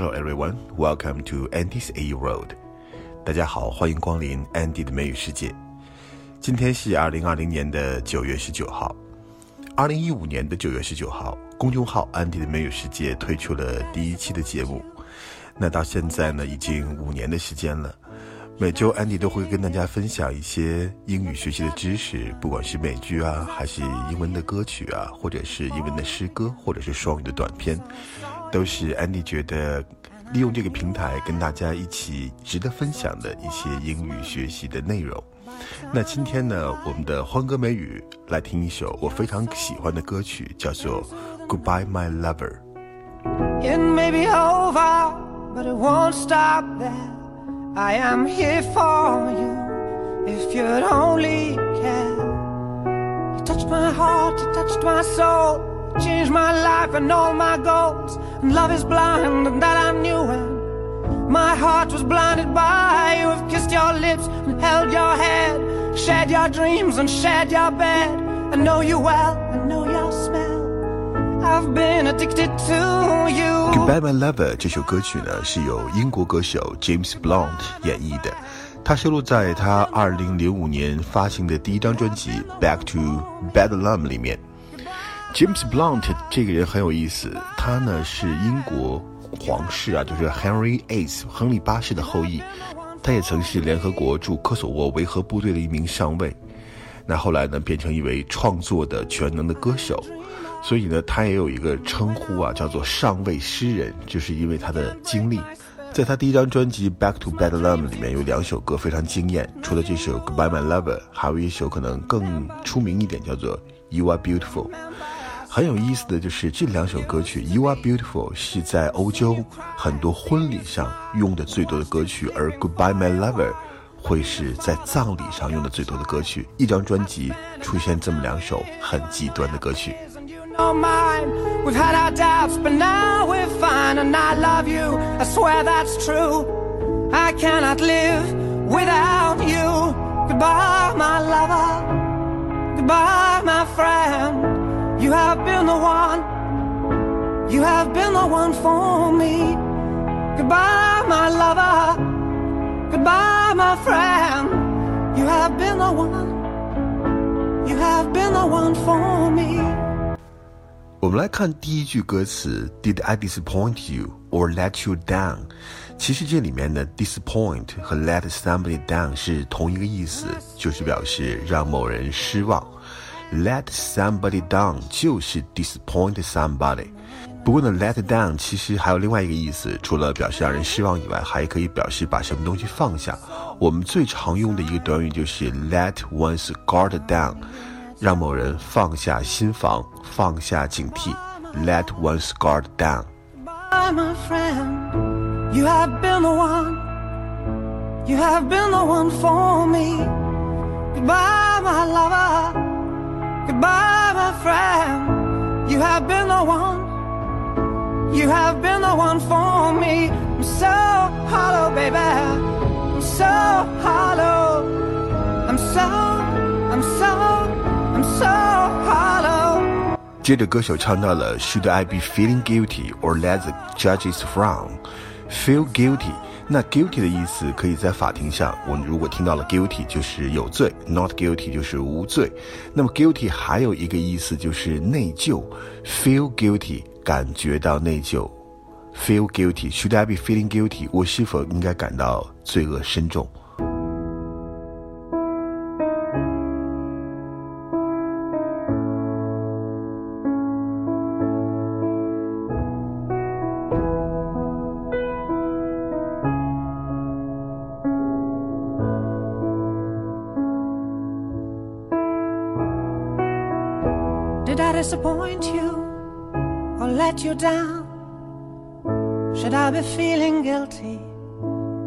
Hello everyone, welcome to Andy's A World. 大家好，欢迎光临 Andy 的美语世界。今天是二零二零年的九月十九号。二零一五年的九月十九号，公众号 Andy 的美语世界推出了第一期的节目。那到现在呢，已经五年的时间了。每周 Andy 都会跟大家分享一些英语学习的知识，不管是美剧啊，还是英文的歌曲啊，或者是英文的诗歌，或者是双语的短片，都是安迪觉得利用这个平台跟大家一起值得分享的一些英语学习的内容。那今天呢，我们的欢歌美语来听一首我非常喜欢的歌曲，叫做《Goodbye My Lover》。It may be over, but it won't stop there. I am here for you if you'd only care. You touched my heart, you touched my soul, changed my life and all my goals. And love is blind, and that I knew when my heart was blinded by you. Have kissed your lips and held your head, shared your dreams and shared your bed. I know you well, I know your smell. I've been addicted to you. Goodbye My Lover 这首歌曲呢，是由英国歌手 James Blunt 演绎的，它收录在他2005年发行的第一张专辑《Back to Bedlam》里面。 James Blunt 这个人很有意思，他呢是英国皇室啊，就是 Henry VIII 亨利八世的后裔，他也曾是联合国驻科索沃维和部队的一名上尉，那后来呢变成一位创作的全能的歌手。所以呢，他也有一个称呼啊，叫做上尉诗人，就是因为他的经历。在他第一张专辑《Back to Bedlam》里面有两首歌非常惊艳，除了这首《Goodbye My Lover》，还有一首可能更出名一点，叫做《You Are Beautiful》。很有意思的就是这两首歌曲，《You Are Beautiful》是在欧洲很多婚礼上用的最多的歌曲，而《Goodbye My Lover》会是在葬礼上用的最多的歌曲。一张专辑出现这么两首很极端的歌曲。without You have been the one for me. Goodbye, my lover. Goodbye, my friend. You have been the one. You have been the one for me. 我们来看第一句歌词：Did I disappoint you or let you down？其实这里面的 disappoint 和 let somebody down 是同一个意思，就是表示让某人失望。Let somebody down 就是 disappoint somebody。 不过呢，let down 其实还有另外一个意思，除了表示让人失望以外，还可以表示把什么东西放下。我们最常用的一个短语就是 let one's guard down。让某人放下心防，放下警惕，let one's guard down。Goodbye, my friend. You have been the one. You have been the one for me. Goodbye, my lover. Goodbye, my friend. You have been the one. You have been the one for me. I'm so hollow, baby. I'm so hollow. I'm so, I'm so, I'm so hollow. 接着歌手唱到了 Should I be feeling guilty or let the judges frown? Feel guilty，那 guilty 的意思可以在法庭上，我们如果听到了 guilty 就是有罪，not guilty 就是无罪。那么 guilty 还有一个意思就是内疚，feel guilty 感觉到内疚，feel guilty。Should I be feeling guilty？我是否应该感到罪恶深重？Did I disappoint you let you down? Should I be feeling guilty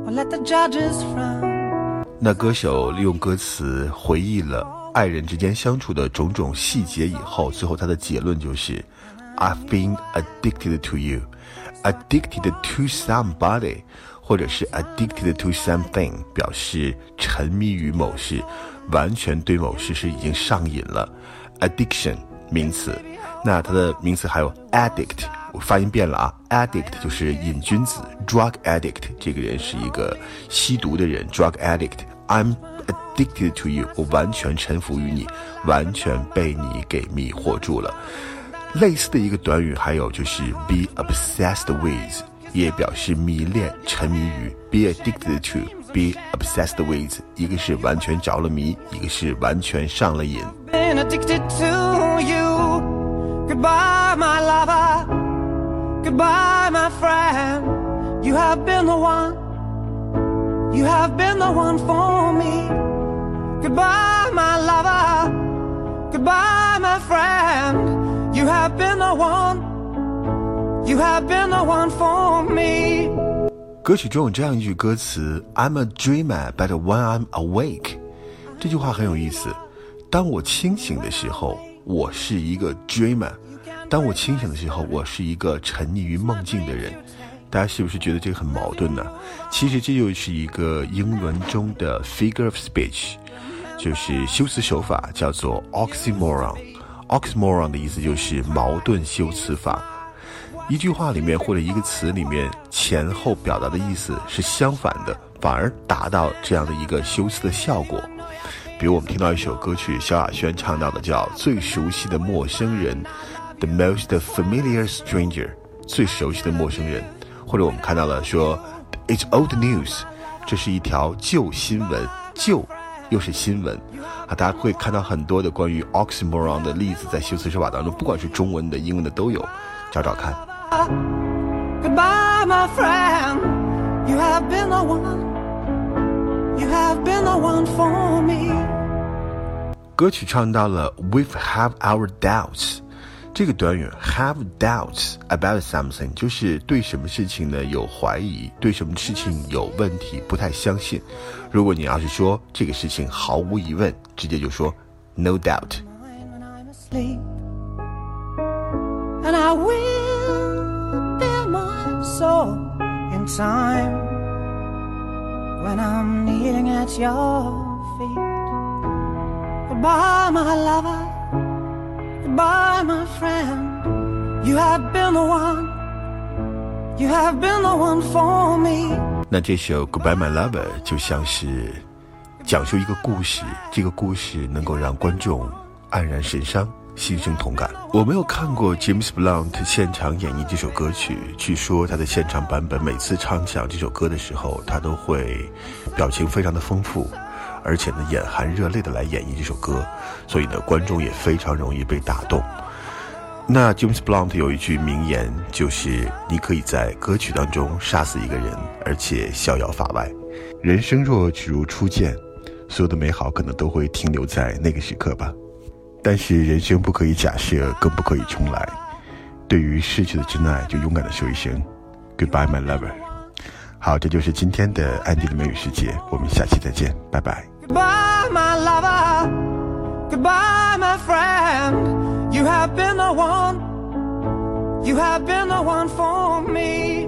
or let the judges frown? 那歌手利用歌词回忆了爱人之间相处的种种细节以后，最后他的结论就是：I've been addicted to you, addicted to somebody，或者是 addicted to something，表示沉迷于某事，完全对某事是已经上瘾了。Addiction 名词，那它的名词还有 addict 我发音变了啊，addict 就是瘾君子，drug addict 这个人是一个吸毒的人，drug addict，I'm addicted to you，我完全臣服于你，完全被你给迷惑住了。类似的一个短语还有就是 be obsessed with，也表示迷恋、沉迷于，be addicted to，be obsessed with，一个是完全着了迷，一个是完全上了瘾。been addicted to you. Goodbye, my lover. Goodbye, my friend. You have been the one. You have been the one for me. Goodbye, my lover. Goodbye, my friend. You have been the one. You have been the one for me. 歌曲中有这样一句歌词：“I'm a dreamer, but when I'm awake。”这句话很有意思。当我清醒的时候，我是一个 dreamer； 当我清醒的时候，我是一个沉溺于梦境的人。大家是不是觉得这个很矛盾呢？其实这就是一个英文中的 figure of speech，就是修辞手法，叫做 oxymoron。oxymoron 的意思就是矛盾修辞法。一句话里面或者一个词里面前后表达的意思是相反的，反而达到这样的一个修辞的效果。比如我们听到一首歌曲，萧亚轩唱到的叫《最熟悉的陌生人》，The most familiar stranger，最熟悉的陌生人。或者我们看到了说，It's old news，这是一条旧新闻，旧又是新闻啊！大家会看到很多的关于 oxymoron 的例子在修辞手法当中，不管是中文的、英文的都有，找找看。 Goodbye, my friend. You have been the one. You have been the one for me. 歌曲唱到了 "We've have our doubts"， 这个短语 "have doubts about something" 就是对什么事情呢有怀疑，对什么事情有问题，不太相信。如果你要是说这个事情毫无疑问，直接就说 "No doubt"。Goodbye, my friend. You have been the one. You have been the one for me. 那这首《Goodbye My Lover》就像是讲述一个故事，这个故事能够让观众黯然神伤、心生同感。我没有看过 James Blunt 现场演绎这首歌曲，据说他的现场版本每次唱响这首歌的时候，他都会表情非常的丰富，而且呢眼含热泪的来演绎这首歌，所以呢观众也非常容易被打动。那 James Blunt 有一句名言，就是你可以在歌曲当中杀死一个人，而且逍遥法外。人生若只如初见，所有的美好可能都会停留在那个时刻吧。但是人生不可以假设，更不可以重来。对于逝去的真爱，就勇敢的说一声 Goodbye, my lover。好，这就是今天的安迪的美语世界，我们下期再见，拜拜。Goodbye, my lover. Goodbye, my friend. You have been the one. You have been the one for me.